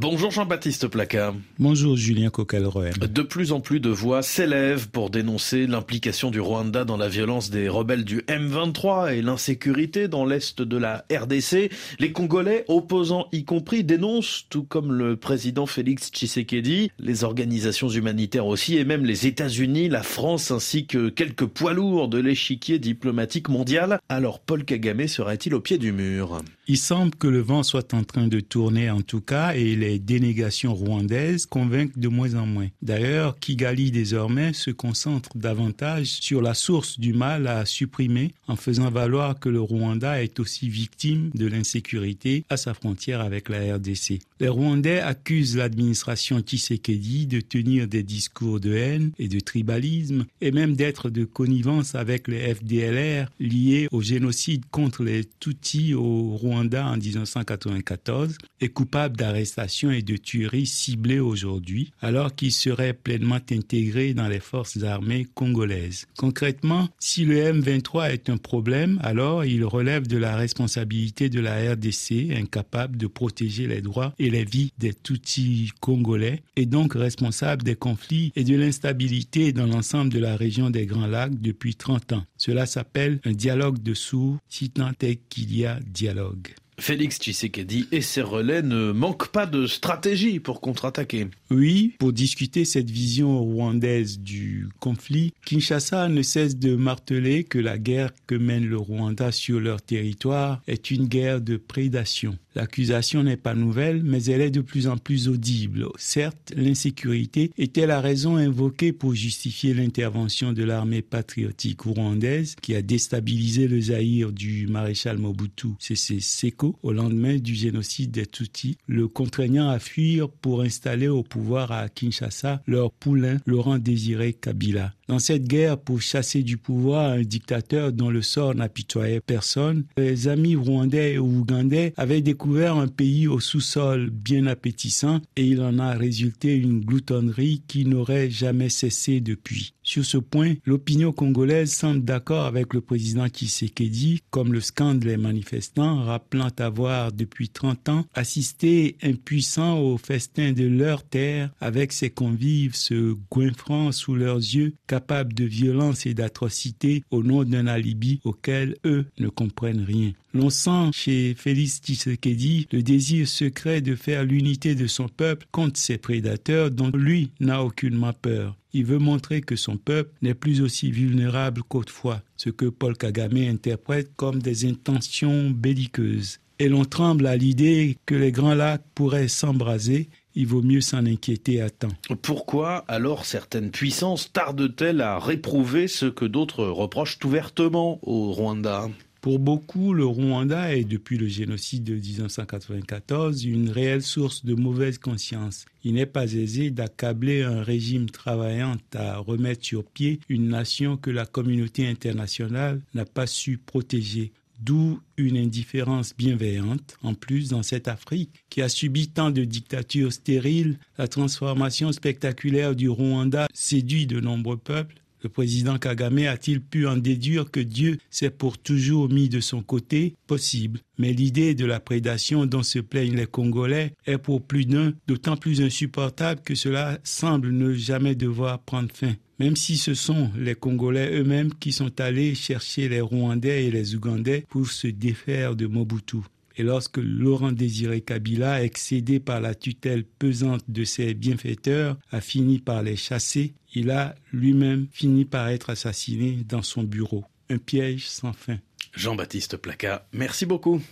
Bonjour Jean-Baptiste Placard. Bonjour Julien Coquelroy. De plus en plus de voix s'élèvent pour dénoncer l'implication du Rwanda dans la violence des rebelles du M23 et l'insécurité dans l'est de la RDC. Les Congolais, opposants y compris, dénoncent, tout comme le président Félix Tshisekedi, les organisations humanitaires aussi et même les États-Unis, la France ainsi que quelques poids lourds de l'échiquier diplomatique mondial. Alors Paul Kagame serait-il au pied du mur? Il semble que le vent soit en train de tourner en tout cas et les dénégations rwandaises convainquent de moins en moins. D'ailleurs, Kigali désormais se concentre davantage sur la source du mal à supprimer en faisant valoir que le Rwanda est aussi victime de l'insécurité à sa frontière avec la RDC. Les Rwandais accusent l'administration Tshisekedi de tenir des discours de haine et de tribalisme et même d'être de connivence avec les FDLR liés au génocide contre les Tutsis au Rwanda en 1994 et coupables d'arrestation et de tueries ciblées aujourd'hui, alors qu'ils seraient pleinement intégrés dans les forces armées congolaises. Concrètement, si le M23 est un problème, alors il relève de la responsabilité de la RDC, incapable de protéger les droits et les vies des Tutsis congolais, et donc responsable des conflits et de l'instabilité dans l'ensemble de la région des Grands Lacs depuis 30 ans. Cela s'appelle un dialogue de sourds, si tant est qu'il y a dialogue. Félix Tshisekedi et ses relais ne manquent pas de stratégie pour contre-attaquer. Oui, pour discuter cette vision rwandaise du conflit, Kinshasa ne cesse de marteler que la guerre que mène le Rwanda sur leur territoire est une guerre de prédation. L'accusation n'est pas nouvelle, mais elle est de plus en plus audible. Certes, l'insécurité était la raison invoquée pour justifier l'intervention de l'armée patriotique rwandaise qui a déstabilisé le Zaïre du maréchal Mobutu Sese Seko au lendemain du génocide des Tutsis, le contraignant à fuir pour installer au à Kinshasa leur poulain Laurent Désiré Kabila. Dans cette guerre pour chasser du pouvoir un dictateur dont le sort n'apitoyait personne, les amis rwandais et ougandais avaient découvert un pays au sous-sol bien appétissant et il en a résulté une gloutonnerie qui n'aurait jamais cessé depuis. Sur ce point, l'opinion congolaise semble d'accord avec le président Tshisekedi, comme le scandent les manifestants, rappelant avoir depuis 30 ans assisté impuissant au festin de leur terre avec ses convives se goinfrant sous leurs yeux, capables de violence et d'atrocité au nom d'un alibi auquel eux ne comprennent rien. L'on sent chez Félix Tshisekedi le désir secret de faire l'unité de son peuple contre ses prédateurs dont lui n'a aucunement peur. Il veut montrer que son peuple n'est plus aussi vulnérable qu'autrefois, ce que Paul Kagame interprète comme des intentions belliqueuses. Et l'on tremble à l'idée que les grands lacs pourraient s'embraser il vaut mieux s'en inquiéter à temps. Pourquoi alors certaines puissances tardent-elles à réprouver ce que d'autres reprochent ouvertement au Rwanda? Pour beaucoup, le Rwanda est, depuis le génocide de 1994, une réelle source de mauvaise conscience. Il n'est pas aisé d'accabler un régime travaillant à remettre sur pied une nation que la communauté internationale n'a pas su protéger. D'où une indifférence bienveillante, en plus dans cette Afrique qui a subi tant de dictatures stériles, la transformation spectaculaire du Rwanda séduit de nombreux peuples le président Kagame a-t-il pu en déduire que Dieu s'est pour toujours mis de son côté? Possible. Mais l'idée de la prédation dont se plaignent les Congolais est pour plus d'un d'autant plus insupportable que cela semble ne jamais devoir prendre fin. Même si ce sont les Congolais eux-mêmes qui sont allés chercher les Rwandais et les Ougandais pour se défaire de Mobutu. Et lorsque Laurent Désiré Kabila, excédé par la tutelle pesante de ses bienfaiteurs, a fini par les chasser, il a lui-même fini par être assassiné dans son bureau. Un piège sans fin. Jean-Baptiste Placa, merci beaucoup.